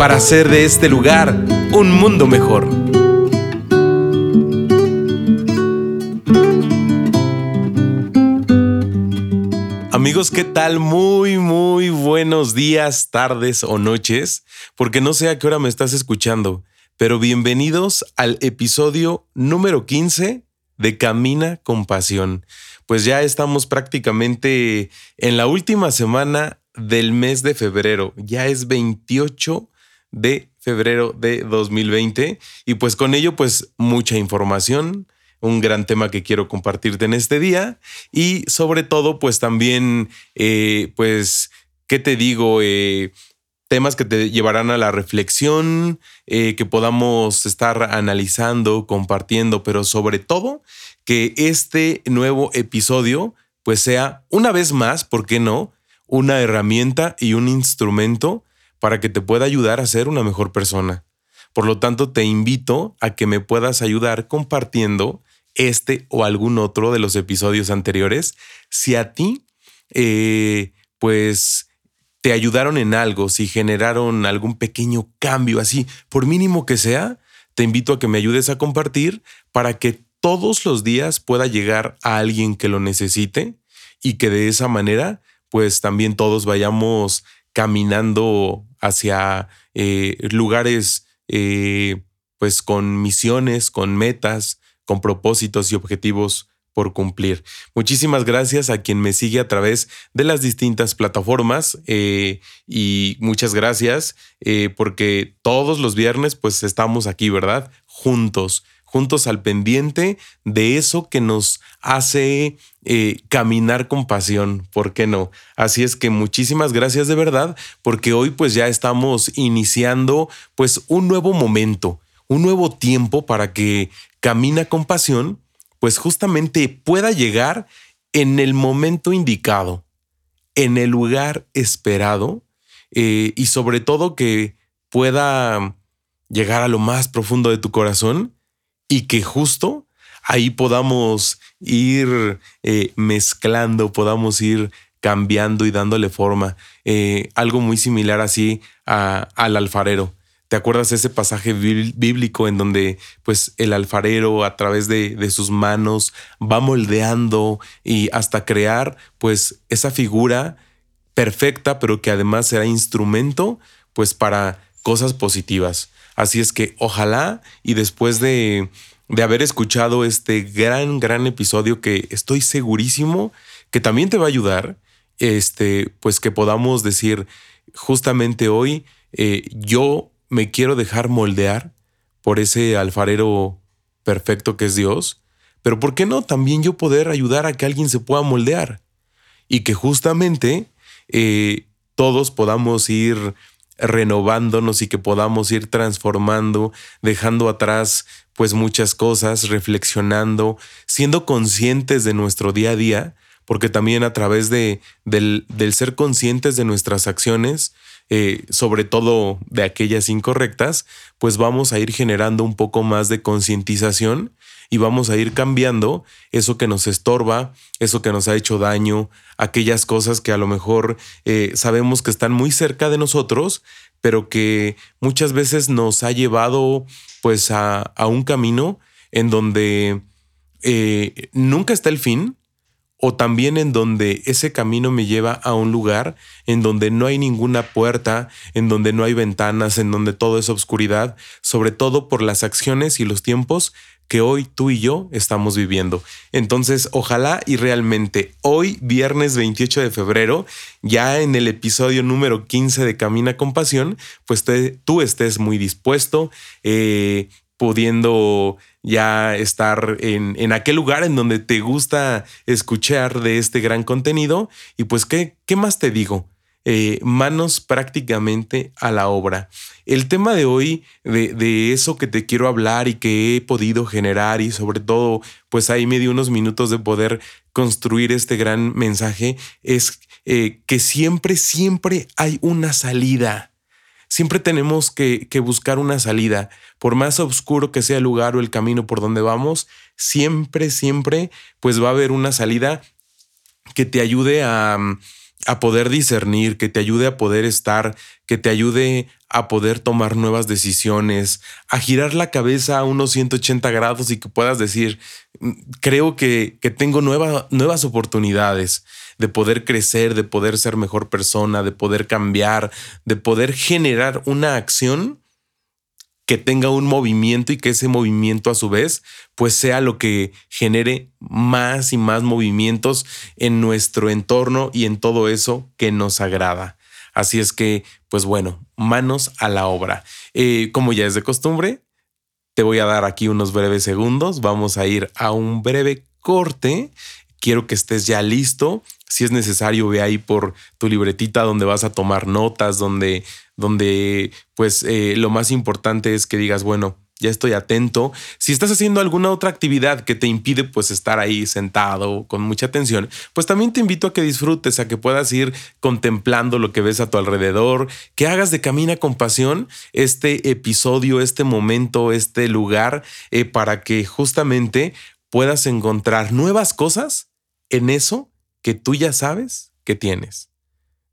para hacer de este lugar un mundo mejor. Amigos, ¿qué tal? Muy, muy buenos días, tardes o noches, porque no sé a qué hora me estás escuchando, pero bienvenidos al episodio número 15 de Camina con Pasión pues ya estamos prácticamente en la última semana del mes de febrero. Ya es 28 de febrero de 2020 y pues con ello pues mucha información, un gran tema que quiero compartirte en este día y sobre todo pues también eh, pues, ¿qué te digo? Eh, temas que te llevarán a la reflexión, eh, que podamos estar analizando, compartiendo, pero sobre todo que este nuevo episodio pues sea una vez más, ¿por qué no? Una herramienta y un instrumento para que te pueda ayudar a ser una mejor persona. Por lo tanto, te invito a que me puedas ayudar compartiendo este o algún otro de los episodios anteriores. Si a ti, eh, pues, te ayudaron en algo, si generaron algún pequeño cambio así, por mínimo que sea, te invito a que me ayudes a compartir para que todos los días pueda llegar a alguien que lo necesite y que de esa manera pues también todos vayamos caminando hacia eh, lugares eh, pues con misiones, con metas, con propósitos y objetivos por cumplir. Muchísimas gracias a quien me sigue a través de las distintas plataformas eh, y muchas gracias porque todos los viernes pues estamos aquí, ¿verdad? Juntos juntos al pendiente de eso que nos hace eh, caminar con pasión, ¿por qué no? Así es que muchísimas gracias de verdad, porque hoy pues ya estamos iniciando pues un nuevo momento, un nuevo tiempo para que Camina con Pasión pues justamente pueda llegar en el momento indicado, en el lugar esperado eh, y sobre todo que pueda llegar a lo más profundo de tu corazón y que justo ahí podamos ir eh, mezclando, podamos ir cambiando y dándole forma. Eh, algo muy similar así al alfarero. ¿Te acuerdas ese pasaje bíblico en donde pues el alfarero a través de, de, sus manos va moldeando y hasta crear pues esa figura perfecta pero que además será instrumento pues para cosas positivas? Así es que ojalá y después de, de haber escuchado este gran, gran episodio que estoy segurísimo que también te va a ayudar, este, pues que podamos decir justamente hoy, eh, yo me quiero dejar moldear por ese alfarero perfecto que es Dios, pero ¿por qué no también yo poder ayudar a que alguien se pueda moldear? Y que justamente eh, todos podamos ir renovándonos y que podamos ir transformando, dejando atrás pues muchas cosas, reflexionando, siendo conscientes de nuestro día a día, porque también a través de, del, ser conscientes de nuestras acciones, eh, sobre todo de aquellas incorrectas, pues vamos a ir generando un poco más de concientización y vamos a ir cambiando eso que nos estorba, eso que nos ha hecho daño, aquellas cosas que a lo mejor eh, sabemos que están muy cerca de nosotros, pero que muchas veces nos ha llevado pues a, a un camino en donde eh, nunca está el fin, o también en donde ese camino me lleva a un lugar en donde no hay ninguna puerta, en donde no hay ventanas, en donde todo es oscuridad, sobre todo por las acciones y los tiempos que hoy tú y yo estamos viviendo. Entonces, ojalá y realmente hoy, viernes 28 de febrero, ya en el episodio número 15 de Camina con Pasión, pues tú estés muy dispuesto, eh, pudiendo ya estar en, en, aquel lugar en donde te gusta escuchar de este gran contenido. Y pues, ¿qué, qué más te digo? Eh, manos prácticamente a la obra. El tema de hoy, de, de, eso que te quiero hablar y que he podido generar y sobre todo, pues ahí me di unos minutos de poder construir este gran mensaje, es eh, que siempre, siempre hay una salida. Siempre tenemos que, que buscar una salida. Por más oscuro que sea el lugar o el camino por donde vamos, siempre, siempre, pues va a haber una salida que te ayude a a poder discernir, que te ayude a poder estar, que te ayude a poder tomar nuevas decisiones, a girar la cabeza a unos 180 grados y que puedas decir, mm, creo que, que tengo nuevas oportunidades de poder crecer, de poder ser mejor persona, de poder cambiar, de poder generar una acción que tenga un movimiento y que ese movimiento a su vez pues sea lo que genere más y más movimientos en nuestro entorno y en todo eso que nos agrada. Así es que, pues bueno, manos a la obra. Eh, como ya es de costumbre, te voy a dar aquí unos breves segundos. Vamos a ir a un breve corte. Quiero que estés ya listo. Si es necesario, ve ahí por tu libretita donde vas a tomar notas, donde donde pues eh, lo más importante es que digas, bueno, ya estoy atento. Si estás haciendo alguna otra actividad que te impide pues estar ahí sentado con mucha atención, pues también te invito a que disfrutes, a que puedas ir contemplando lo que ves a tu alrededor, que hagas de Camina con Pasión este episodio, este momento, este lugar, eh, para que justamente puedas encontrar nuevas cosas en eso que tú ya sabes que tienes.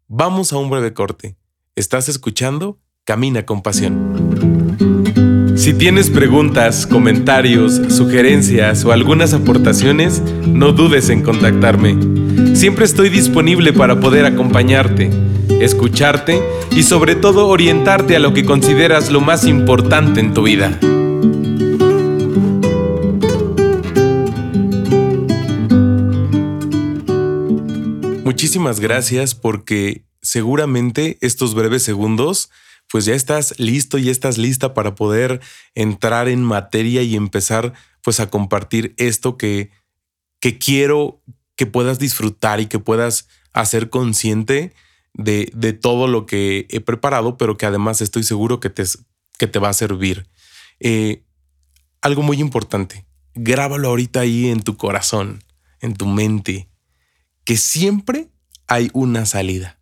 Vamos a un breve corte. Estás escuchando Camina con Pasión. Si tienes preguntas, comentarios, sugerencias o algunas aportaciones, no dudes en contactarme. Siempre estoy disponible para poder acompañarte, escucharte y sobre todo orientarte a lo que consideras lo más importante en tu vida. Muchísimas gracias porque seguramente estos breves segundos, pues ya estás listo y estás lista para poder entrar en materia y empezar pues a compartir esto que, que quiero que puedas disfrutar y que puedas hacer consciente de, de, todo lo que he preparado, pero que además estoy seguro que te, que te va a servir. Eh, algo muy importante, grábalo ahorita ahí en tu corazón, en tu mente, que siempre hay una salida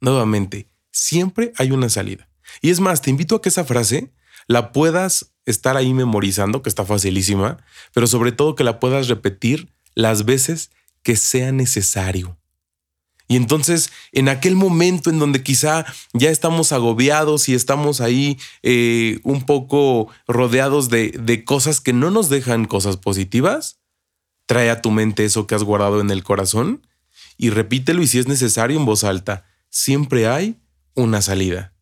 nuevamente, siempre hay una salida. Y es más, te invito a que esa frase la puedas estar ahí memorizando, que está facilísima, pero sobre todo que la puedas repetir las veces que sea necesario. Y entonces, en aquel momento en donde quizá ya estamos agobiados y estamos ahí eh, un poco rodeados de, de cosas que no nos dejan cosas positivas, trae a tu mente eso que has guardado en el corazón y repítelo y si es necesario en voz alta siempre hay una salida.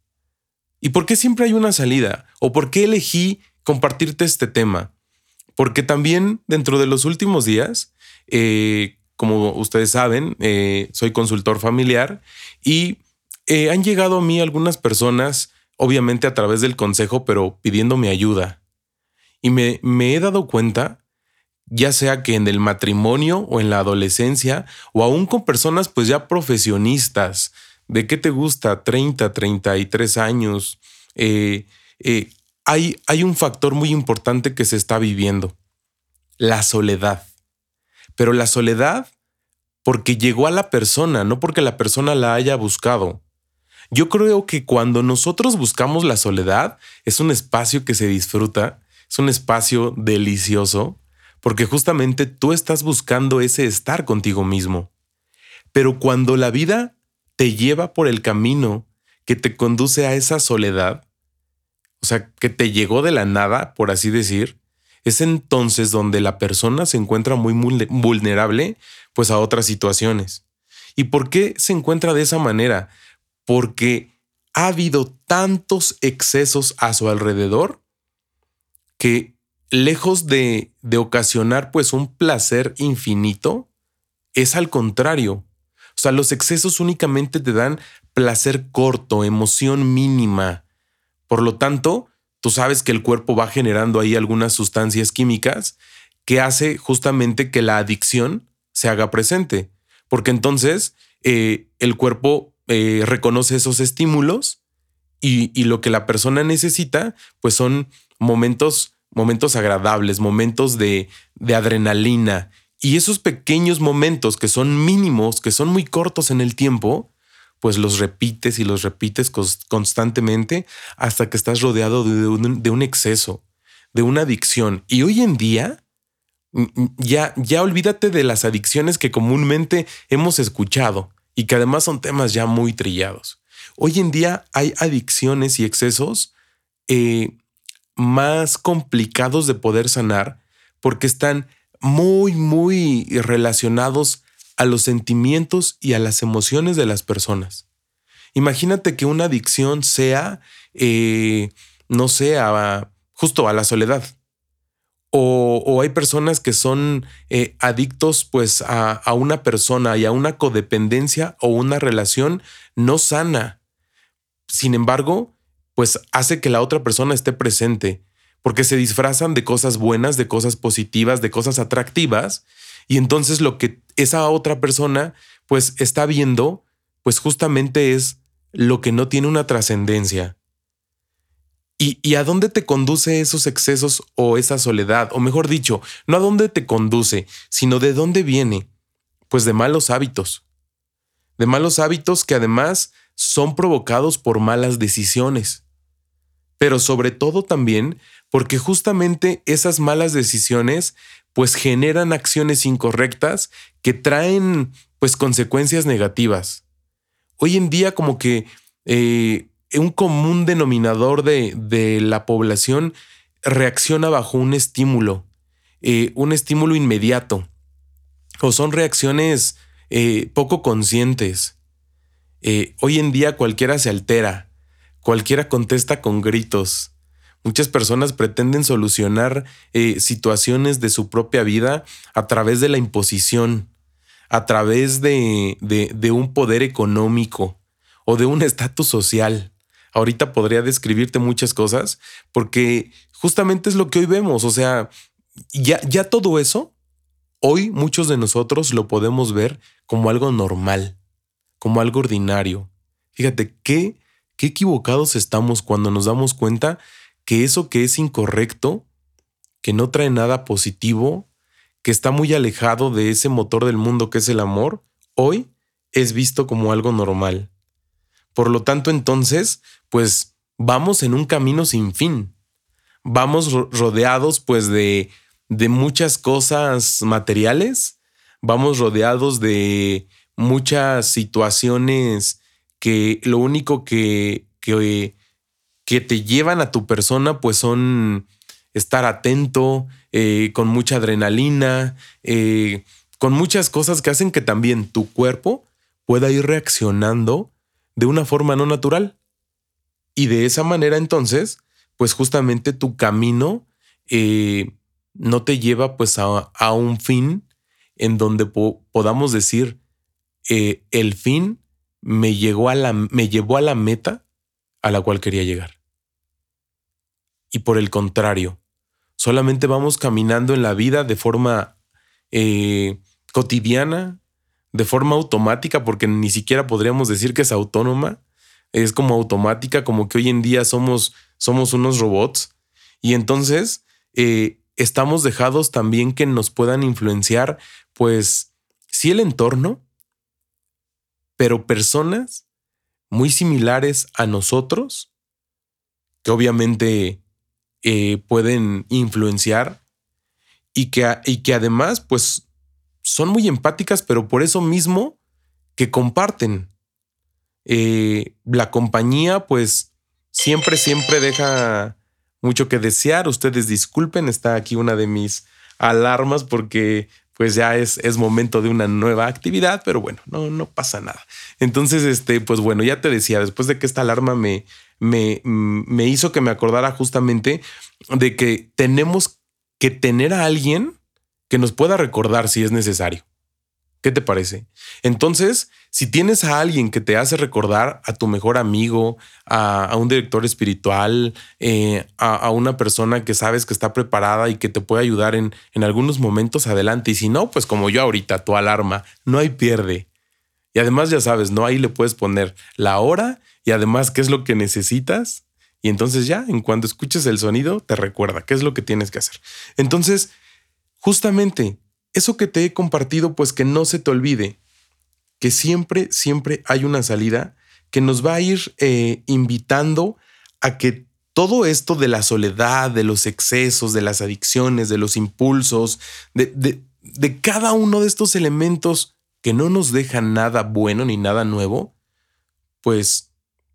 ¿Y por qué siempre hay una salida? ¿O por qué elegí compartirte este tema? Porque también dentro de los últimos días, eh, como ustedes saben, eh, soy consultor familiar y eh, han llegado a mí algunas personas, obviamente a través del consejo, pero pidiéndome ayuda. Y me, me he dado cuenta ya sea que en el matrimonio o en la adolescencia, o aún con personas pues ya profesionistas, ¿De qué te gusta? 30, 33 años. Eh, eh, hay, hay un factor muy importante que se está viviendo, la soledad. Pero la soledad porque llegó a la persona, no porque la persona la haya buscado. Yo creo que cuando nosotros buscamos la soledad, es un espacio que se disfruta, es un espacio delicioso, porque justamente tú estás buscando ese estar contigo mismo. Pero cuando la vida te lleva por el camino que te conduce a esa soledad, o sea, que te llegó de la nada, por así decir, es entonces donde la persona se encuentra muy vulnerable pues a otras situaciones. ¿Y por qué se encuentra de esa manera? Porque ha habido tantos excesos a su alrededor que lejos de, de ocasionar pues un placer infinito, es al contrario, sea, los excesos únicamente te dan placer corto, emoción mínima. Por lo tanto, tú sabes que el cuerpo va generando ahí algunas sustancias químicas que hace justamente que la adicción se haga presente. Porque entonces eh, el cuerpo eh, reconoce esos estímulos y, lo que la persona necesita, pues son momentos, momentos agradables, momentos de adrenalina. Y esos pequeños momentos que son mínimos, que son muy cortos en el tiempo, pues los repites y los repites constantemente hasta que estás rodeado de un, exceso, de una adicción. Y hoy en día, ya, ya olvídate de las adicciones que comúnmente hemos escuchado y que además son temas ya muy trillados. Hoy en día hay adicciones y excesos eh, más complicados de poder sanar porque están muy, muy relacionados a los sentimientos y a las emociones de las personas. Imagínate que una adicción sea, eh, no sé, justo a la soledad. O, hay personas que son eh, adictos pues a, a, una persona y a una codependencia o una relación no sana. Sin embargo, pues hace que la otra persona esté presente, porque se disfrazan de cosas buenas, de cosas positivas, de cosas atractivas, y entonces lo que esa otra persona pues está viendo, pues justamente es lo que no tiene una trascendencia. ¿Y, a dónde te conduce esos excesos o esa soledad? O mejor dicho, no a dónde te conduce, sino de dónde viene. Pues de malos hábitos. De malos hábitos que además son provocados por malas decisiones. Pero sobre todo también porque justamente esas malas decisiones pues generan acciones incorrectas que traen pues consecuencias negativas. Hoy en día como que eh, un común denominador de, de, la población reacciona bajo un estímulo, eh, un estímulo inmediato, o son reacciones eh, poco conscientes. hoy en día cualquiera se altera, cualquiera contesta con gritos, Muchas personas pretenden solucionar eh, situaciones de su propia vida a través de la imposición, a través de, de, un poder económico o de un estatus social. Ahorita podría describirte muchas cosas porque justamente es lo que hoy vemos. O sea, ya, ya todo eso, hoy muchos de nosotros lo podemos ver como algo normal, como algo ordinario. Fíjate qué, qué equivocados estamos cuando nos damos cuenta que eso que es incorrecto, que no trae nada positivo, que está muy alejado de ese motor del mundo que es el amor, hoy es visto como algo normal. Por lo tanto, entonces, pues vamos en un camino sin fin. Vamos rodeados pues de, de muchas cosas materiales, vamos rodeados de muchas situaciones que lo único que, que que te llevan a tu persona, pues son estar atento, eh, con mucha adrenalina, eh, con muchas cosas que hacen que también tu cuerpo pueda ir reaccionando de una forma no natural. Y de esa manera entonces, pues justamente tu camino eh, no te lleva pues a, un fin en donde podamos decir, el fin me, llegó a la, me llevó a la meta a la cual quería llegar. Y por el contrario, solamente vamos caminando en la vida de forma eh, cotidiana, de forma automática, porque ni siquiera podríamos decir que es autónoma, es como automática, como que hoy en día somos, somos unos robots. Y entonces eh, estamos dejados también que nos puedan influenciar, pues sí el entorno, pero personas muy similares a nosotros, que obviamente eh, pueden influenciar y que, y que además pues son muy empáticas, pero por eso mismo que comparten. Eh, la compañía pues siempre, siempre deja mucho que desear. Ustedes disculpen, está aquí una de mis alarmas porque pues ya es, es momento de una nueva actividad, pero bueno, no, no pasa nada. Entonces, este, pues bueno, ya te decía, después de que esta alarma me, me, me hizo que me acordara justamente de que tenemos que tener a alguien que nos pueda recordar si es necesario. ¿Qué te parece? Entonces, si tienes a alguien que te hace recordar a tu mejor amigo, a, un director espiritual, eh, a, una persona que sabes que está preparada y que te puede ayudar en, en algunos momentos adelante, y si no, pues como yo ahorita, tu alarma, no hay pierde. Y además ya sabes, ¿no? Ahí le puedes poner la hora y además qué es lo que necesitas. Y entonces ya, en cuanto escuches el sonido, te recuerda qué es lo que tienes que hacer. Entonces, justamente eso que te he compartido, pues que no se te olvide que siempre, siempre hay una salida que nos va a ir eh, invitando a que todo esto de la soledad, de los excesos, de las adicciones, de los impulsos, de, de cada uno de estos elementos que no nos dejan nada bueno ni nada nuevo, pues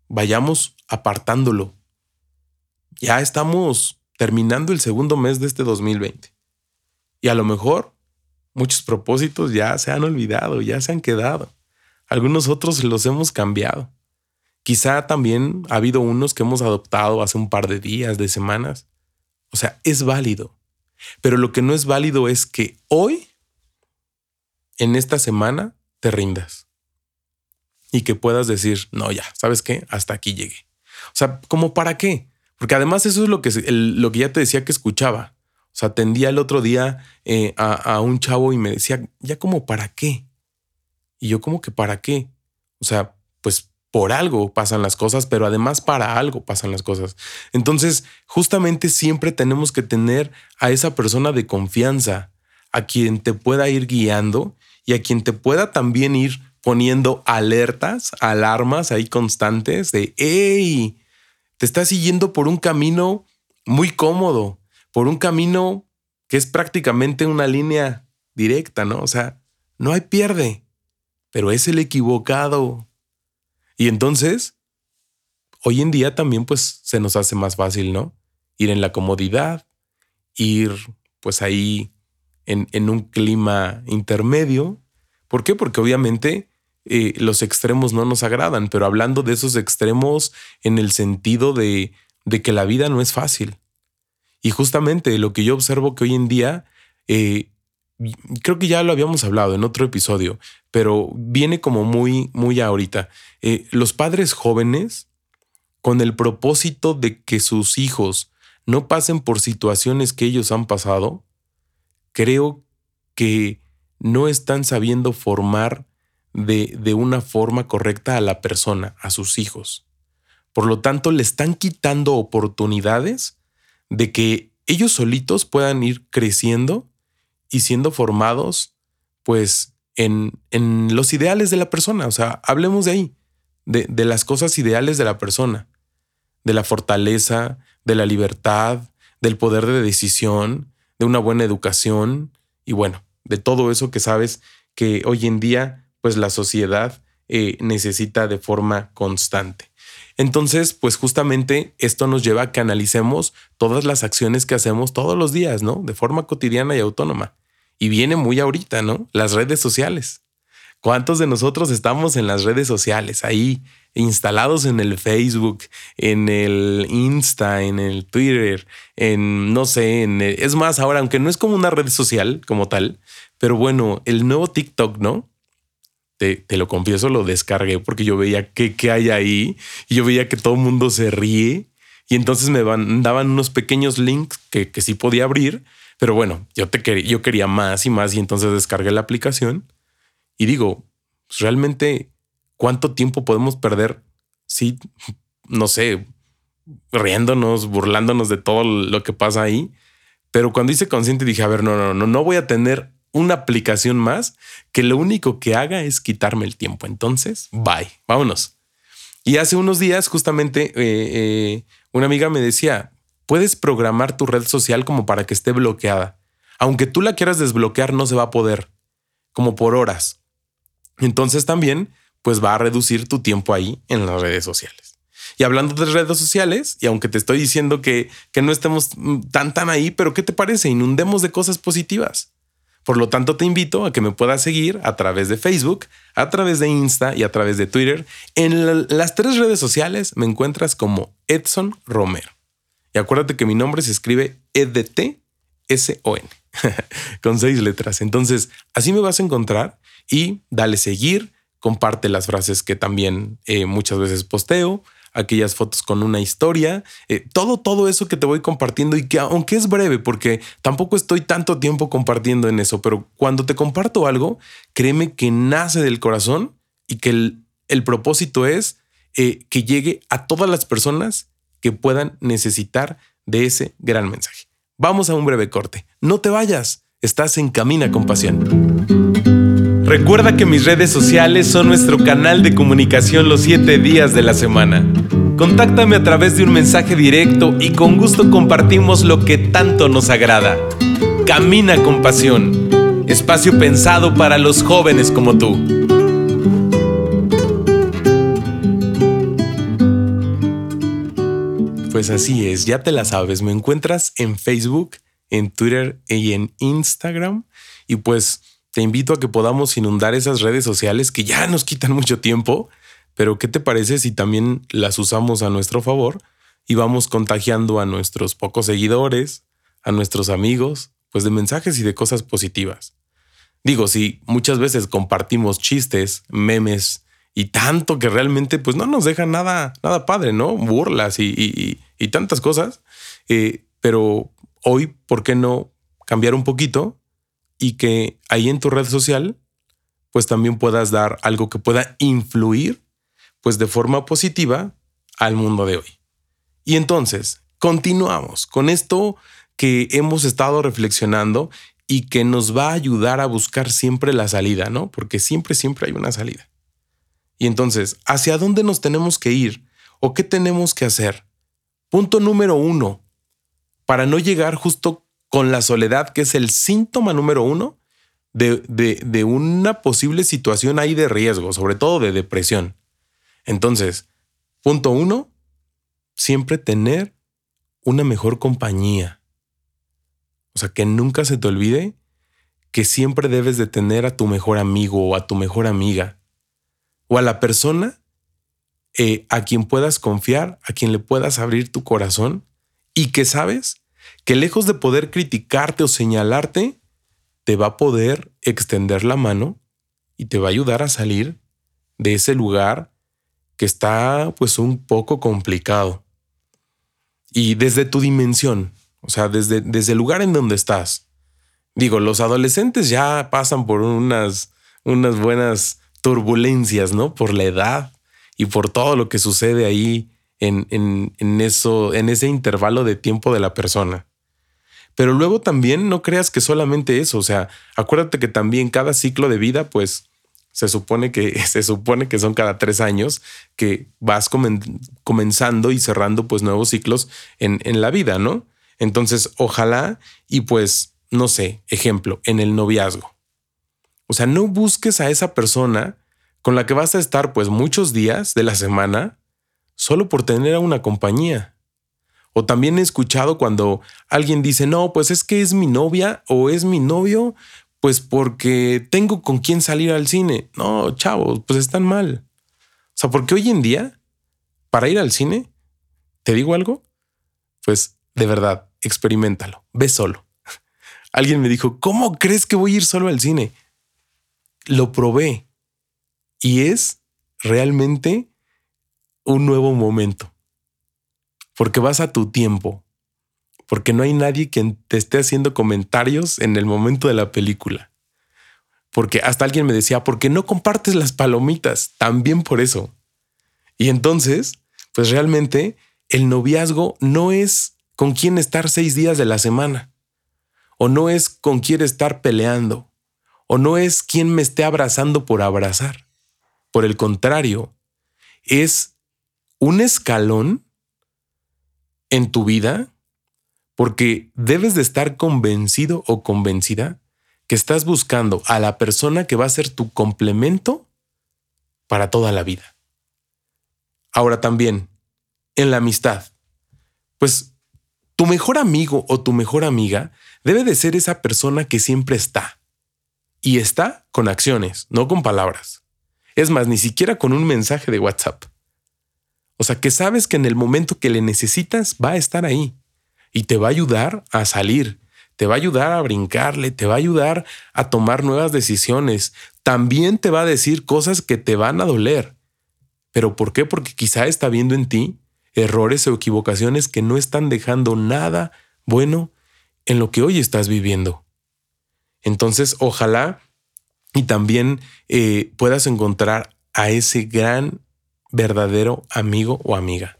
vayamos apartándolo. Ya estamos terminando el segundo mes de este 2020. Y a lo mejor muchos propósitos ya se han olvidado, ya se han quedado. Algunos otros los hemos cambiado. Quizá también ha habido unos que hemos adoptado hace un par de días, de semanas. O sea, es válido. Pero lo que no es válido es que hoy, en esta semana, te rindas. Y que puedas decir, no, ya, ¿sabes qué? Hasta aquí llegué. O sea, ¿cómo para qué? Porque además eso es lo que, lo que ya te decía que escuchaba. O sea, atendía el otro día eh, a, a un chavo y me decía, ya como para qué. Y yo como que para qué. O sea, pues por algo pasan las cosas, pero además para algo pasan las cosas. Entonces, justamente siempre tenemos que tener a esa persona de confianza, a quien te pueda ir guiando y a quien te pueda también ir poniendo alertas, alarmas ahí constantes de, hey, te estás siguiendo por un camino muy cómodo, por un camino que es prácticamente una línea directa, ¿no? O sea, no hay pierde, pero es el equivocado. Y entonces, hoy en día también pues se nos hace más fácil, ¿no? Ir en la comodidad, ir pues ahí en, en un clima intermedio. ¿Por qué? Porque obviamente eh, los extremos no nos agradan, pero hablando de esos extremos en el sentido de, de que la vida no es fácil. Y justamente lo que yo observo que hoy en día eh, creo que ya lo habíamos hablado en otro episodio, pero viene como muy, muy ahorita. Eh, los padres jóvenes, con el propósito de que sus hijos no pasen por situaciones que ellos han pasado, creo que no están sabiendo formar de, de una forma correcta a la persona, a sus hijos. Por lo tanto, le están quitando oportunidades de que ellos solitos puedan ir creciendo y siendo formados, pues, en, en los ideales de la persona. O sea, hablemos de ahí, de, de las cosas ideales de la persona, de la fortaleza, de la libertad, del poder de decisión, de una buena educación y bueno, de todo eso que sabes que hoy en día, pues la sociedad eh, necesita de forma constante. Entonces, pues justamente esto nos lleva a que analicemos todas las acciones que hacemos todos los días, ¿no? De forma cotidiana y autónoma. Y viene muy ahorita, ¿no? Las redes sociales. ¿Cuántos de nosotros estamos en las redes sociales ahí instalados en el Facebook, en el Insta, en el Twitter, en no sé, en es más ahora, aunque no es como una red social como tal, pero bueno, el nuevo TikTok, ¿no? Te, lo confieso, lo descargué porque yo veía qué, qué hay ahí y yo veía que todo el mundo se ríe y entonces me daban unos pequeños links que, que sí podía abrir, pero bueno, yo, te quería, yo quería más y más y entonces descargué la aplicación y digo, pues, realmente, ¿cuánto tiempo podemos perder si, no sé, riéndonos, burlándonos de todo lo que pasa ahí? Pero cuando hice consciente dije, a ver, no, no, no, no voy a tener una aplicación más que lo único que haga es quitarme el tiempo. Entonces, bye, vámonos. Y hace unos días justamente eh, eh, una amiga me decía, puedes programar tu red social como para que esté bloqueada. Aunque tú la quieras desbloquear, no se va a poder, como por horas. Entonces también, pues va a reducir tu tiempo ahí en las redes sociales. Y hablando de redes sociales, y aunque te estoy diciendo que, que no estemos tan tan ahí, pero ¿qué te parece? Inundemos de cosas positivas. Por lo tanto, te invito a que me puedas seguir a través de Facebook, a través de Insta y a través de Twitter. En las tres redes sociales me encuentras como Edson Romero. Y acuérdate que mi nombre se escribe E-D-T-S-O-N, con seis letras. Entonces, así me vas a encontrar y dale seguir, comparte las frases que también eh, muchas veces posteo aquellas fotos con una historia, eh, todo, todo eso que te voy compartiendo y que aunque es breve, porque tampoco estoy tanto tiempo compartiendo en eso, pero cuando te comparto algo, créeme que nace del corazón y que el, propósito es eh, que llegue a todas las personas que puedan necesitar de ese gran mensaje. Vamos a un breve corte. No te vayas, estás en Camina con Pasión. Recuerda que mis redes sociales son nuestro canal de comunicación los siete días de la semana. Contáctame a través de un mensaje directo y con gusto compartimos lo que tanto nos agrada. Camina con Pasión, espacio pensado para los jóvenes como tú. Pues así es, ya te la sabes, me encuentras en Facebook, en Twitter y en Instagram y pues te invito a que podamos inundar esas redes sociales que ya nos quitan mucho tiempo, pero ¿qué te parece si también las usamos a nuestro favor y vamos contagiando a nuestros pocos seguidores, a nuestros amigos, pues de mensajes y de cosas positivas? Digo, si muchas veces compartimos chistes, memes y tanto que realmente pues no nos deja nada, nada padre, ¿no? Burlas y, y tantas cosas. Eh, pero hoy, ¿por qué no cambiar un poquito y que ahí en tu red social, pues también puedas dar algo que pueda influir, pues de forma positiva al mundo de hoy. Y entonces, continuamos con esto que hemos estado reflexionando y que nos va a ayudar a buscar siempre la salida, ¿no? Porque siempre, siempre hay una salida. Y entonces, ¿hacia dónde nos tenemos que ir? ¿O qué tenemos que hacer? Punto número uno, para no llegar justo con la soledad, que es el síntoma número uno de, de, una posible situación ahí de riesgo, sobre todo de depresión. Entonces, punto uno, siempre tener una mejor compañía. O sea, que nunca se te olvide que siempre debes de tener a tu mejor amigo o a tu mejor amiga o a la persona eh, a quien puedas confiar, a quien le puedas abrir tu corazón y que sabes que lejos de poder criticarte o señalarte, te va a poder extender la mano y te va a ayudar a salir de ese lugar que está pues un poco complicado. Y desde tu dimensión, o sea, desde, desde el lugar en donde estás. Digo, los adolescentes ya pasan por unas, unas buenas turbulencias, ¿no? Por la edad, y por todo lo que sucede ahí en, en, eso, en ese intervalo de tiempo de la persona. Pero luego también no creas que solamente eso, o sea, acuérdate que también cada ciclo de vida, pues se supone que se supone que son cada tres años que vas comenzando y cerrando pues nuevos ciclos en, en la vida, ¿no? Entonces, ojalá y pues, no sé, ejemplo, en el noviazgo. O sea, no busques a esa persona con la que vas a estar pues muchos días de la semana solo por tener a una compañía. O también he escuchado cuando alguien dice, no, pues es que es mi novia o es mi novio, pues porque tengo con quién salir al cine. No, chavos, pues están mal. O sea, porque hoy en día, para ir al cine, ¿te digo algo? Pues de verdad, experimentalo, ve solo. Alguien me dijo, ¿cómo crees que voy a ir solo al cine? Lo probé y es realmente un nuevo momento. Porque vas a tu tiempo. Porque no hay nadie quien te esté haciendo comentarios en el momento de la película. Porque hasta alguien me decía, ¿por qué no compartes las palomitas? También por eso. Y entonces, pues realmente el noviazgo no es con quién estar seis días de la semana. O no es con quién estar peleando. O no es quien me esté abrazando por abrazar. Por el contrario, es un escalón en tu vida porque debes de estar convencido o convencida que estás buscando a la persona que va a ser tu complemento para toda la vida. Ahora también, en la amistad, pues tu mejor amigo o tu mejor amiga debe de ser esa persona que siempre está. Y está con acciones, no con palabras. Es más, ni siquiera con un mensaje de WhatsApp. O sea, que sabes que en el momento que le necesitas va a estar ahí y te va a ayudar a salir, te va a ayudar a brincarle, te va a ayudar a tomar nuevas decisiones. También te va a decir cosas que te van a doler. ¿Pero por qué? Porque quizá está viendo en ti errores o equivocaciones que no están dejando nada bueno en lo que hoy estás viviendo. Entonces, ojalá y también eh, puedas encontrar a ese gran, verdadero amigo o amiga.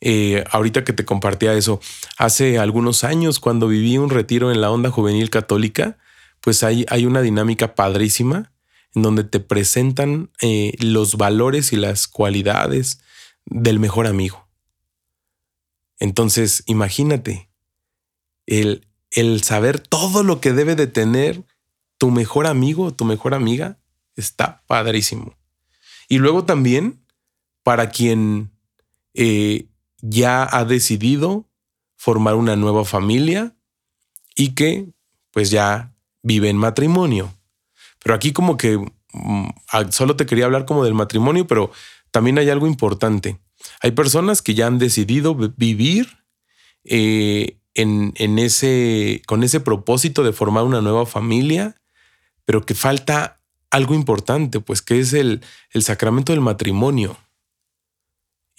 Eh, ahorita que te compartía eso, hace algunos años cuando viví un retiro en la onda juvenil católica, pues hay, hay una dinámica padrísima en donde te presentan eh, los valores y las cualidades del mejor amigo. Entonces, imagínate el, el saber todo lo que debe de tener tu mejor amigo o tu mejor amiga está padrísimo. Y luego también, para quien eh, ya ha decidido formar una nueva familia y que pues ya vive en matrimonio. Pero aquí como que mm, solo te quería hablar como del matrimonio, pero también hay algo importante. Hay personas que ya han decidido vivir eh, en, ese, con ese propósito de formar una nueva familia, pero que falta algo importante, pues que es el, el sacramento del matrimonio.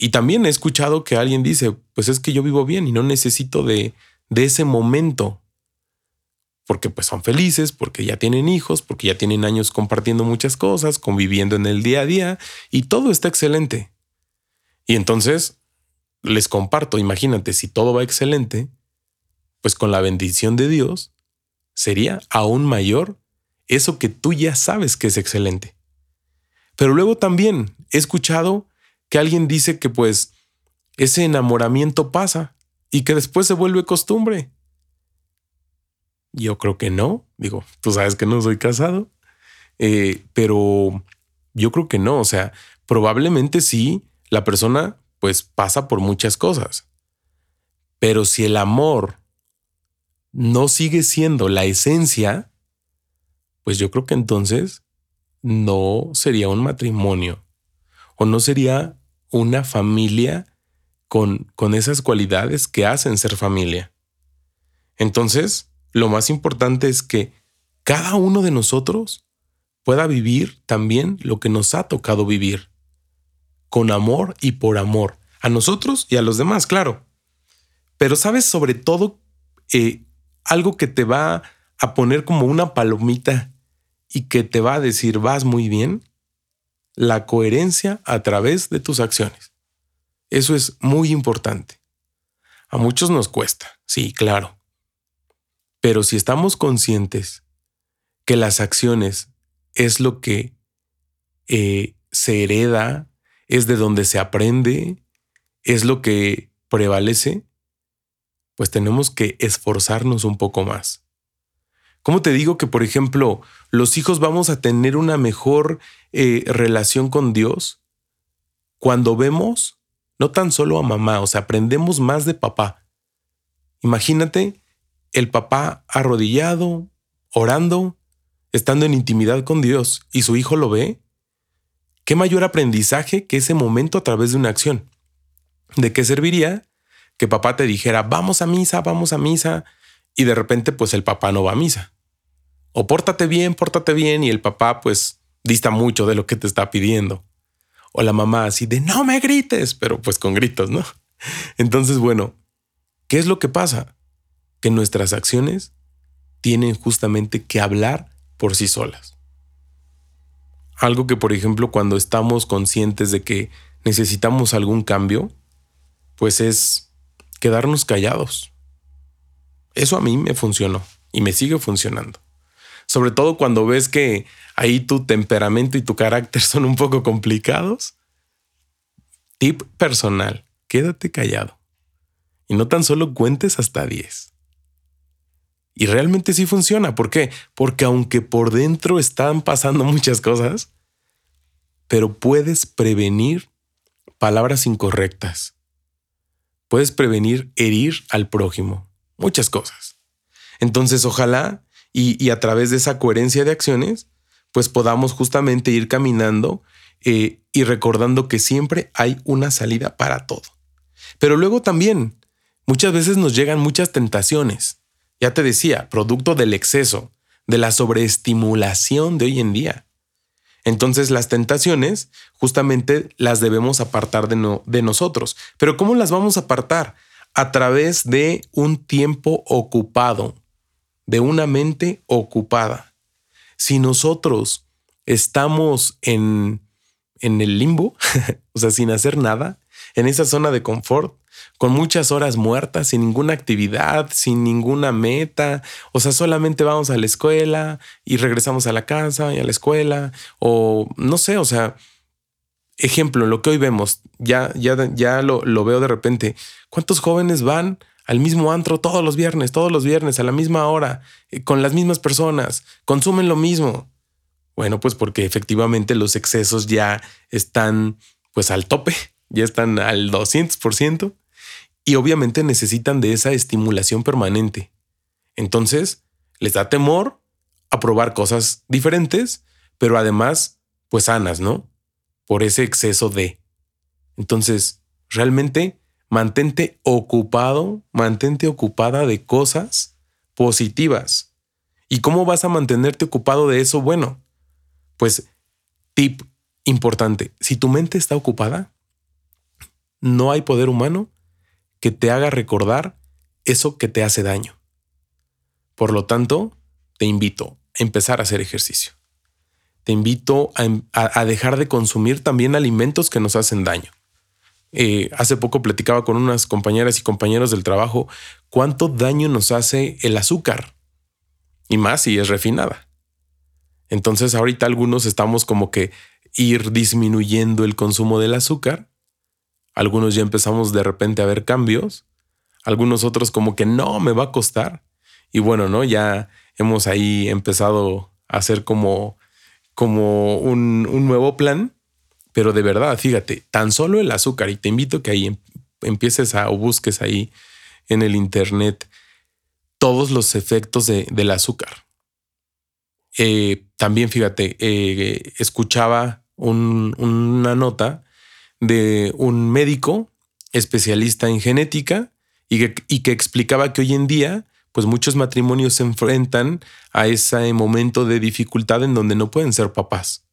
Y también he escuchado que alguien dice, pues es que yo vivo bien y no necesito de, de ese momento. Porque pues son felices, porque ya tienen hijos, porque ya tienen años compartiendo muchas cosas, conviviendo en el día a día y todo está excelente. Y entonces les comparto, imagínate, si todo va excelente, pues con la bendición de Dios sería aún mayor eso que tú ya sabes que es excelente. Pero luego también he escuchado que alguien dice que pues ese enamoramiento pasa y que después se vuelve costumbre. Yo creo que no. Digo, tú sabes que no soy casado, eh, pero yo creo que no. O sea, probablemente sí, la persona pues pasa por muchas cosas. Pero si el amor no sigue siendo la esencia, pues yo creo que entonces no sería un matrimonio o no sería una familia con, con esas cualidades que hacen ser familia. Entonces, lo más importante es que cada uno de nosotros pueda vivir también lo que nos ha tocado vivir, con amor y por amor, a nosotros y a los demás, claro. Pero sabes sobre todo eh, algo que te va a poner como una palomita y que te va a decir vas muy bien, la coherencia a través de tus acciones. Eso es muy importante. A muchos nos cuesta, sí, claro. Pero si estamos conscientes que las acciones es lo que eh, se hereda, es de donde se aprende, es lo que prevalece, pues tenemos que esforzarnos un poco más. ¿Cómo te digo que, por ejemplo, los hijos vamos a tener una mejor eh, relación con Dios cuando vemos no tan solo a mamá, o sea, aprendemos más de papá. Imagínate el papá arrodillado, orando, estando en intimidad con Dios y su hijo lo ve. ¿Qué mayor aprendizaje que ese momento a través de una acción? ¿De qué serviría que papá te dijera, vamos a misa, vamos a misa, y de repente pues el papá no va a misa? O pórtate bien, pórtate bien, y el papá pues dista mucho de lo que te está pidiendo. O la mamá así de no me grites, pero pues con gritos, ¿no? Entonces, bueno, ¿qué es lo que pasa? Que nuestras acciones tienen justamente que hablar por sí solas. Algo que, por ejemplo, cuando estamos conscientes de que necesitamos algún cambio, pues es quedarnos callados. Eso a mí me funcionó y me sigue funcionando sobre todo cuando ves que ahí tu temperamento y tu carácter son un poco complicados. Tip personal, quédate callado. Y no tan solo cuentes hasta 10. Y realmente sí funciona. ¿Por qué? Porque aunque por dentro están pasando muchas cosas, pero puedes prevenir palabras incorrectas. Puedes prevenir herir al prójimo. Muchas cosas. Entonces, ojalá y, a través de esa coherencia de acciones, pues podamos justamente ir caminando eh, y recordando que siempre hay una salida para todo. Pero luego también, muchas veces nos llegan muchas tentaciones. Ya te decía, producto del exceso, de la sobreestimulación de hoy en día. Entonces las tentaciones justamente las debemos apartar de, de nosotros. Pero ¿cómo las vamos a apartar? A través de un tiempo ocupado, de una mente ocupada. Si nosotros estamos en, en el limbo, o sea, sin hacer nada, en esa zona de confort, con muchas horas muertas, sin ninguna actividad, sin ninguna meta, o sea, solamente vamos a la escuela y regresamos a la casa y a la escuela, o no sé, o sea, ejemplo, lo que hoy vemos, ya, ya, ya lo, lo veo de repente, ¿cuántos jóvenes van? Al mismo antro todos los viernes, todos los viernes, a la misma hora, eh, con las mismas personas, consumen lo mismo. Bueno, pues porque efectivamente los excesos ya están pues al tope, ya están al 200% y obviamente necesitan de esa estimulación permanente. Entonces, les da temor a probar cosas diferentes, pero además pues sanas, ¿no? Por ese exceso de. Entonces, realmente mantente ocupado, mantente ocupada de cosas positivas. ¿Y cómo vas a mantenerte ocupado de eso? Bueno, pues tip importante, si tu mente está ocupada, no hay poder humano que te haga recordar eso que te hace daño. Por lo tanto, te invito a empezar a hacer ejercicio. Te invito a, dejar de consumir también alimentos que nos hacen daño. Eh, hace poco platicaba con unas compañeras y compañeros del trabajo cuánto daño nos hace el azúcar. Y más si es refinada. Entonces ahorita algunos estamos como que ir disminuyendo el consumo del azúcar. Algunos ya empezamos de repente a ver cambios. Algunos otros como que no, me va a costar. Y bueno, ¿no? Ya hemos ahí empezado a hacer como, como un, un nuevo plan pero de verdad, fíjate, tan solo el azúcar, y te invito que ahí em, empieces a o busques ahí en el Internet todos los efectos del azúcar. Eh, también, fíjate, eh, escuchaba una nota de un médico especialista en genética y que, y que explicaba que hoy en día pues muchos matrimonios se enfrentan a ese momento de dificultad en donde no pueden ser papás.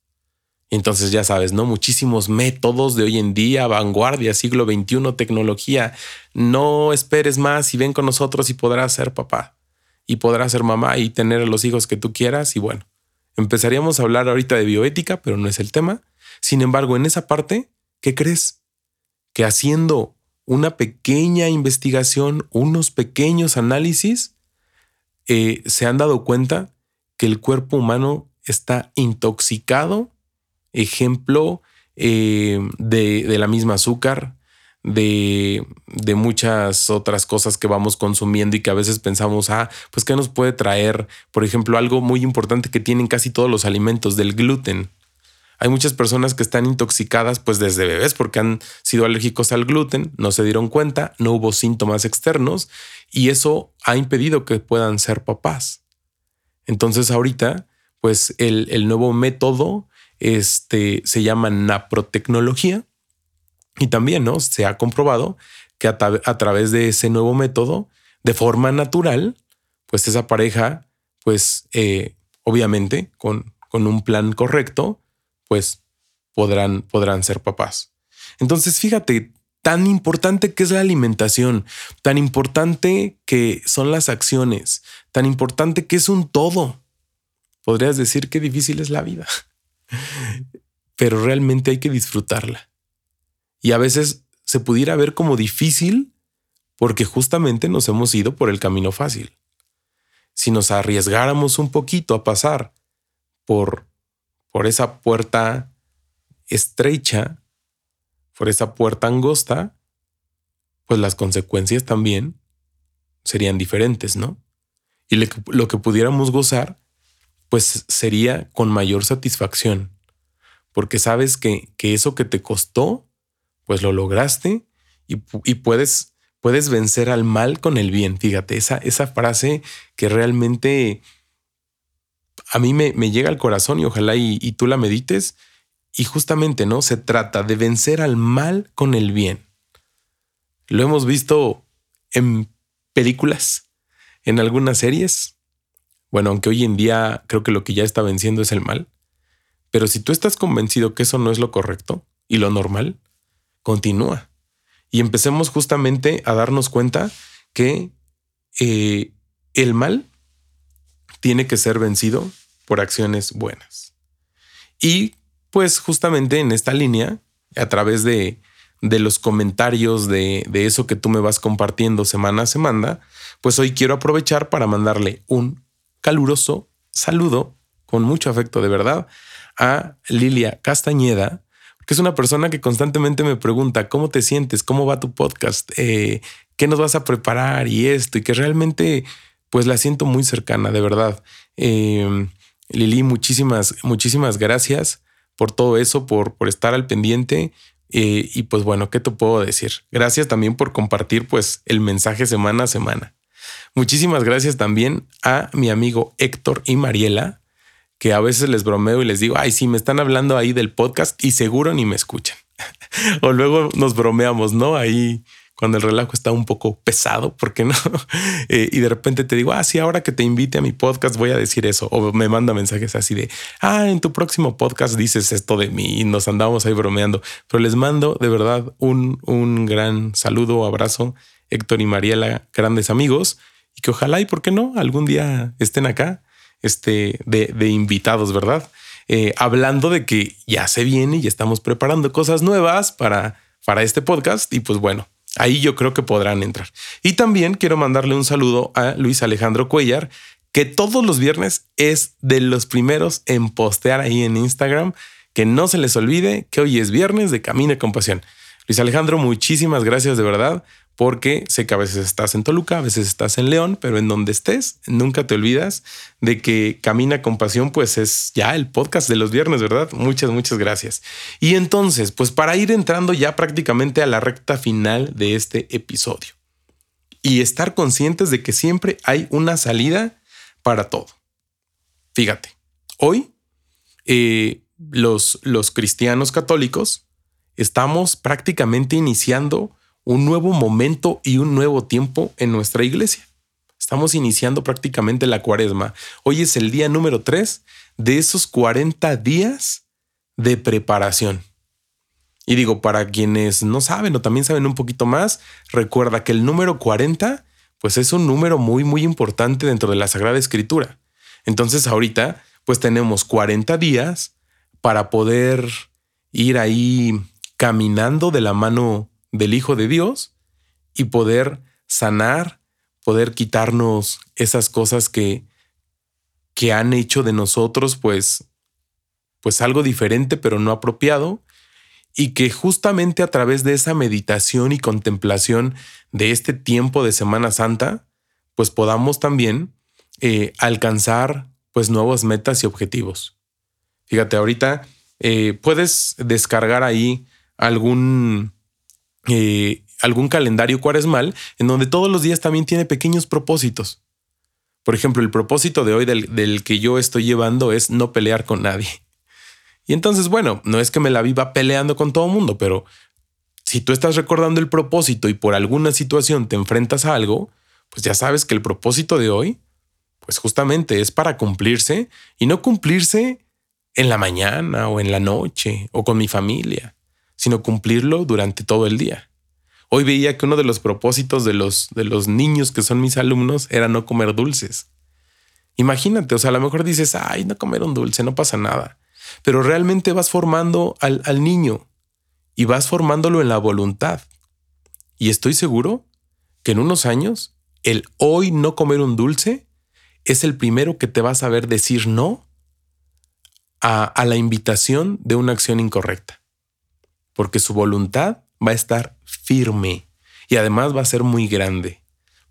Entonces ya sabes, ¿no? Muchísimos métodos de hoy en día, vanguardia, siglo XXI, tecnología. No esperes más y ven con nosotros y podrás ser papá y podrás ser mamá y tener los hijos que tú quieras. Y bueno, empezaríamos a hablar ahorita de bioética, pero no es el tema. Sin embargo, en esa parte, ¿qué crees? Que haciendo una pequeña investigación, unos pequeños análisis, eh, se han dado cuenta que el cuerpo humano está intoxicado ejemplo eh, de, la misma azúcar, de, de, muchas otras cosas que vamos consumiendo y que a veces pensamos, ah, pues qué nos puede traer, por ejemplo, algo muy importante que tienen casi todos los alimentos, del gluten. Hay muchas personas que están intoxicadas pues desde bebés porque han sido alérgicos al gluten, no se dieron cuenta, no hubo síntomas externos y eso ha impedido que puedan ser papás. Entonces ahorita pues el, el nuevo método este, se llama naprotecnología. Y también ¿no? se ha comprobado que a, través de ese nuevo método, de forma natural, pues esa pareja, pues eh, obviamente con, con un plan correcto, pues podrán, podrán ser papás. Entonces, fíjate, tan importante que es la alimentación, tan importante que son las acciones, tan importante que es un todo. Podrías decir que difícil es la vida pero realmente hay que disfrutarla. Y a veces se pudiera ver como difícil porque justamente nos hemos ido por el camino fácil. Si nos arriesgáramos un poquito a pasar por, por esa puerta estrecha, por esa puerta angosta, pues las consecuencias también serían diferentes, ¿no? Y lo que pudiéramos gozar pues sería con mayor satisfacción, porque sabes que, eso que te costó, pues lo lograste y, puedes, puedes vencer al mal con el bien. Fíjate, esa, esa frase que realmente a mí me, llega al corazón y ojalá y, y tú la medites. Y justamente, ¿no? Se trata de vencer al mal con el bien. Lo hemos visto en películas, en algunas series, bueno, aunque hoy en día creo que lo que ya está venciendo es el mal, pero si tú estás convencido que eso no es lo correcto y lo normal, continúa. Y empecemos justamente a darnos cuenta que eh, el mal tiene que ser vencido por acciones buenas. Y pues justamente en esta línea, a través de, de los comentarios de, de eso que tú me vas compartiendo semana a semana, pues hoy quiero aprovechar para mandarle un caluroso saludo con mucho afecto de verdad a Lilia Castañeda, que es una persona que constantemente me pregunta cómo te sientes, cómo va tu podcast, eh, qué nos vas a preparar y esto, y que realmente pues la siento muy cercana, de verdad. Eh, Lili, muchísimas, muchísimas gracias por todo eso, por, por estar al pendiente. Eh, y pues bueno, ¿qué te puedo decir? Gracias también por compartir pues el mensaje semana a semana. Muchísimas gracias también a mi amigo Héctor y Mariela, que a veces les bromeo y les digo, ay, sí, me están hablando ahí del podcast y seguro ni me escuchan. o luego nos bromeamos, ¿no? Ahí cuando el relajo está un poco pesado, ¿por qué no? Eh, y de repente te digo, ah, sí, ahora que te invite a mi podcast voy a decir eso. O me manda mensajes así de, ah, en tu próximo podcast dices esto de mí y nos andamos ahí bromeando. Pero les mando de verdad un, un gran saludo, abrazo, Héctor y Mariela, grandes amigos, y que ojalá y, ¿por qué no? Algún día estén acá este, de, invitados, ¿verdad? Eh, hablando de que ya se viene y estamos preparando cosas nuevas para, para este podcast y pues bueno, ahí yo creo que podrán entrar. Y también quiero mandarle un saludo a Luis Alejandro Cuellar, que todos los viernes es de los primeros en postear ahí en Instagram, que no se les olvide que hoy es viernes de Camina con Pasión. Luis Alejandro, muchísimas gracias de verdad porque sé que a veces estás en Toluca, a veces estás en León, pero en donde estés, nunca te olvidas de que Camina con Pasión, pues es ya el podcast de los viernes, ¿verdad? Muchas, muchas gracias. Y entonces, pues para ir entrando ya prácticamente a la recta final de este episodio y estar conscientes de que siempre hay una salida para todo. Fíjate, hoy eh, los, los cristianos católicos estamos prácticamente iniciando un nuevo momento y un nuevo tiempo en nuestra iglesia. Estamos iniciando prácticamente la cuaresma. Hoy es el día número 3 de esos 40 días de preparación. Y digo, para quienes no saben o también saben un poquito más, recuerda que el número 40 pues es un número muy muy importante dentro de la Sagrada Escritura. Entonces ahorita pues tenemos 40 días para poder ir ahí caminando de la mano del Hijo de Dios y poder sanar, poder quitarnos esas cosas que, que han hecho de nosotros pues, pues algo diferente pero no apropiado y que justamente a través de esa meditación y contemplación de este tiempo de Semana Santa, pues podamos también eh, alcanzar pues nuevas metas y objetivos. Fíjate, ahorita eh, puedes descargar ahí algún eh, algún calendario cuaresmal en donde todos los días también tiene pequeños propósitos. Por ejemplo, el propósito de hoy del, que yo estoy llevando es no pelear con nadie. Y entonces, bueno, no es que me la viva peleando con todo el mundo, pero si tú estás recordando el propósito y por alguna situación te enfrentas a algo, pues ya sabes que el propósito de hoy, pues justamente es para cumplirse y no cumplirse en la mañana o en la noche o con mi familia sino cumplirlo durante todo el día. Hoy veía que uno de los propósitos de los, de los niños que son mis alumnos era no comer dulces. Imagínate, o sea, a lo mejor dices, ay, no comer un dulce, no pasa nada. Pero realmente vas formando al, al niño y vas formándolo en la voluntad. Y estoy seguro que en unos años, el hoy no comer un dulce es el primero que te va a saber decir no a, a la invitación de una acción incorrecta porque su voluntad va a estar firme y además va a ser muy grande,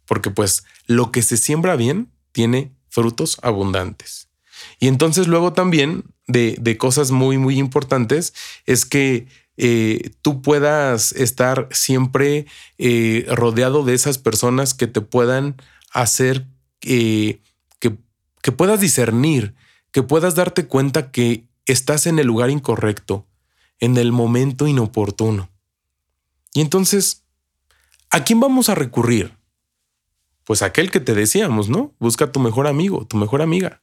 porque pues lo que se siembra bien tiene frutos abundantes. Y entonces luego también de, cosas muy, muy importantes es que eh, tú puedas estar siempre eh, rodeado de esas personas que te puedan hacer eh, que, que puedas discernir, que puedas darte cuenta que estás en el lugar incorrecto, en el momento inoportuno. Y entonces, ¿a quién vamos a recurrir? Pues aquel que te decíamos, ¿no? Busca a tu mejor amigo, tu mejor amiga.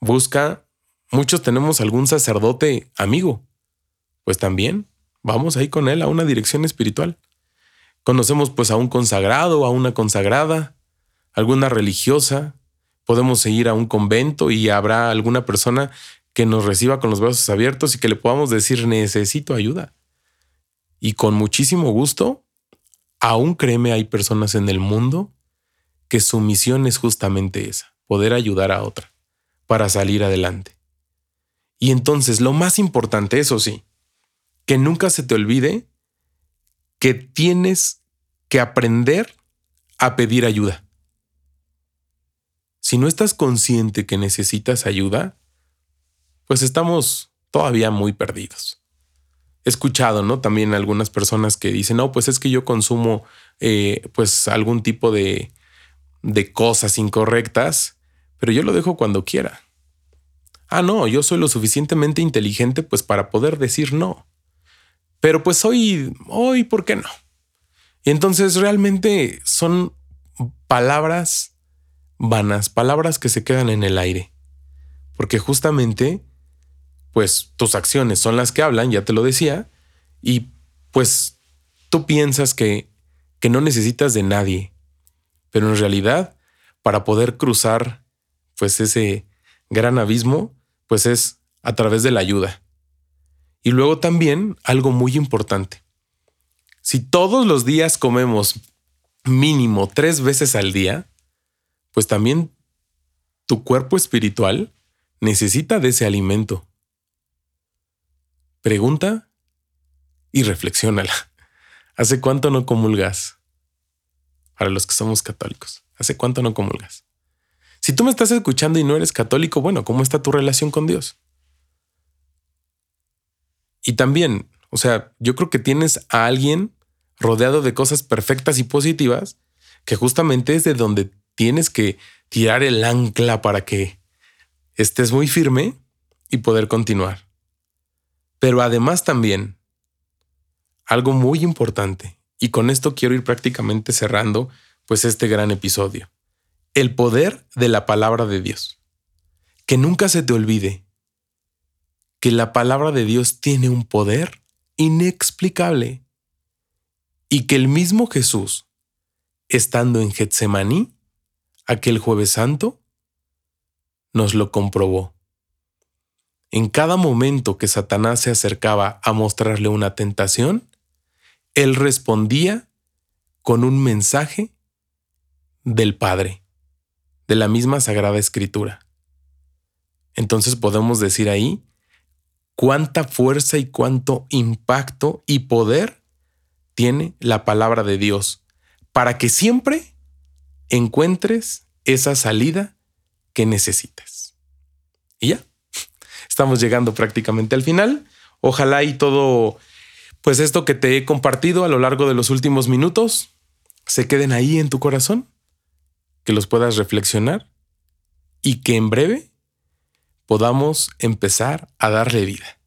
Busca, muchos tenemos algún sacerdote amigo. Pues también vamos ahí con él a una dirección espiritual. Conocemos pues a un consagrado, a una consagrada, alguna religiosa. Podemos seguir a un convento y habrá alguna persona que nos reciba con los brazos abiertos y que le podamos decir necesito ayuda. Y con muchísimo gusto, aún créeme, hay personas en el mundo que su misión es justamente esa, poder ayudar a otra para salir adelante. Y entonces lo más importante, eso sí, que nunca se te olvide que tienes que aprender a pedir ayuda. Si no estás consciente que necesitas ayuda, pues estamos todavía muy perdidos. He escuchado, ¿no? También algunas personas que dicen, no, pues es que yo consumo eh, pues algún tipo de, de cosas incorrectas, pero yo lo dejo cuando quiera. Ah, no, yo soy lo suficientemente inteligente pues para poder decir no. Pero pues hoy, hoy, ¿por qué no? Y entonces realmente son palabras vanas, palabras que se quedan en el aire. Porque justamente pues tus acciones son las que hablan, ya te lo decía, y pues tú piensas que, que no necesitas de nadie, pero en realidad para poder cruzar pues ese gran abismo, pues es a través de la ayuda. Y luego también algo muy importante. Si todos los días comemos mínimo tres veces al día, pues también tu cuerpo espiritual necesita de ese alimento. Pregunta y reflexiónala. ¿Hace cuánto no comulgas? Para los que somos católicos, ¿hace cuánto no comulgas? Si tú me estás escuchando y no eres católico, bueno, ¿cómo está tu relación con Dios? Y también, o sea, yo creo que tienes a alguien rodeado de cosas perfectas y positivas, que justamente es de donde tienes que tirar el ancla para que estés muy firme y poder continuar. Pero además también, algo muy importante, y con esto quiero ir prácticamente cerrando pues este gran episodio, el poder de la palabra de Dios. Que nunca se te olvide que la palabra de Dios tiene un poder inexplicable y que el mismo Jesús, estando en Getsemaní, aquel jueves santo, nos lo comprobó. En cada momento que Satanás se acercaba a mostrarle una tentación, él respondía con un mensaje del Padre, de la misma Sagrada Escritura. Entonces podemos decir ahí cuánta fuerza y cuánto impacto y poder tiene la palabra de Dios para que siempre encuentres esa salida que necesites. Y ya. Estamos llegando prácticamente al final. Ojalá y todo, pues esto que te he compartido a lo largo de los últimos minutos, se queden ahí en tu corazón, que los puedas reflexionar y que en breve podamos empezar a darle vida.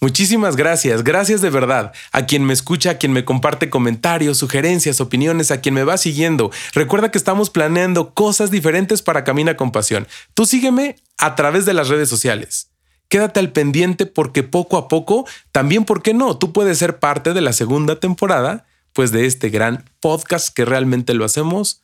Muchísimas gracias, gracias de verdad a quien me escucha, a quien me comparte comentarios, sugerencias, opiniones, a quien me va siguiendo. Recuerda que estamos planeando cosas diferentes para Camina con Pasión. Tú sígueme a través de las redes sociales. Quédate al pendiente porque poco a poco, también, ¿por qué no? Tú puedes ser parte de la segunda temporada, pues de este gran podcast que realmente lo hacemos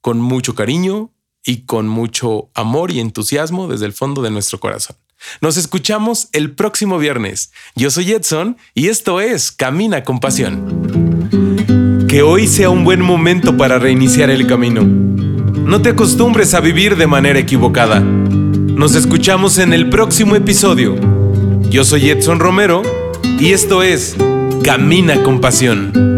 con mucho cariño y con mucho amor y entusiasmo desde el fondo de nuestro corazón. Nos escuchamos el próximo viernes. Yo soy Edson y esto es Camina con Pasión. Que hoy sea un buen momento para reiniciar el camino. No te acostumbres a vivir de manera equivocada. Nos escuchamos en el próximo episodio. Yo soy Edson Romero y esto es Camina con Pasión.